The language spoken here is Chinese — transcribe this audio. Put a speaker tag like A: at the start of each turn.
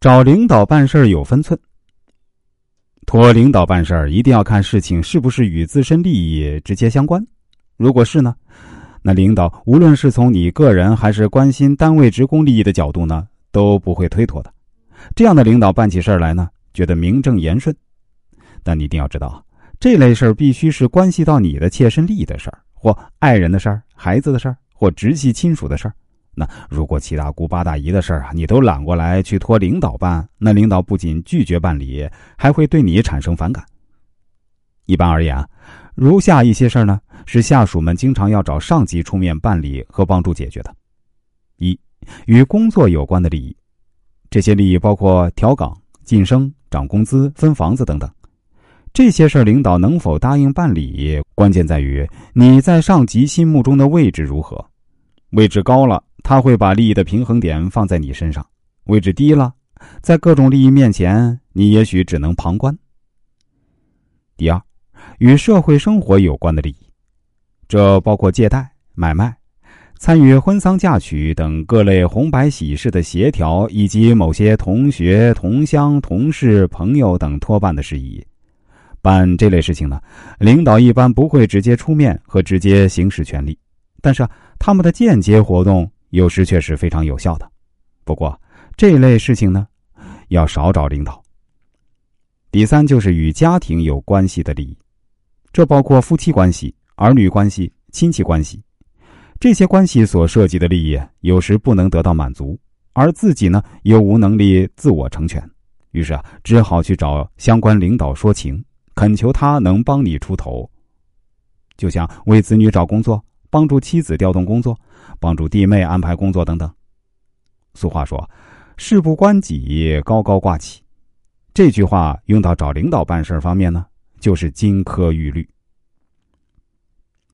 A: 找领导办事有分寸。托领导办事儿，一定要看事情是不是与自身利益直接相关。如果是呢，那领导无论是从你个人还是关心单位职工利益的角度呢，都不会推脱的。这样的领导办起事儿来呢，觉得名正言顺。但你一定要知道，这类事儿必须是关系到你的切身利益的事儿，或爱人的事儿、孩子的事儿，或直系亲属的事儿。那如果七大姑八大姨的事儿啊，你都揽过来去托领导办，那领导不仅拒绝办理，还会对你产生反感。一般而言啊，如下一些事儿呢，是下属们经常要找上级出面办理和帮助解决的：一、与工作有关的利益，这些利益包括调岗、晋升、涨工资、分房子等等。这些事儿领导能否答应办理，关键在于你在上级心目中的位置如何。位置高了。他会把利益的平衡点放在你身上，位置低了，在各种利益面前，你也许只能旁观。第二，与社会生活有关的利益，这包括借贷、买卖、参与婚丧嫁娶等各类红白喜事的协调，以及某些同学、同乡、同事、朋友等托办的事宜。办这类事情呢，领导一般不会直接出面和直接行使权利，但是他们的间接活动。有时却是非常有效的，不过这类事情呢，要少找领导。第三就是与家庭有关系的利益，这包括夫妻关系、儿女关系、亲戚关系，这些关系所涉及的利益，有时不能得到满足，而自己呢又无能力自我成全，于是啊，只好去找相关领导说情，恳求他能帮你出头，就像为子女找工作。帮助妻子调动工作，帮助弟妹安排工作等等。俗话说：“事不关己，高高挂起。”这句话用到找领导办事方面呢，就是金科玉律。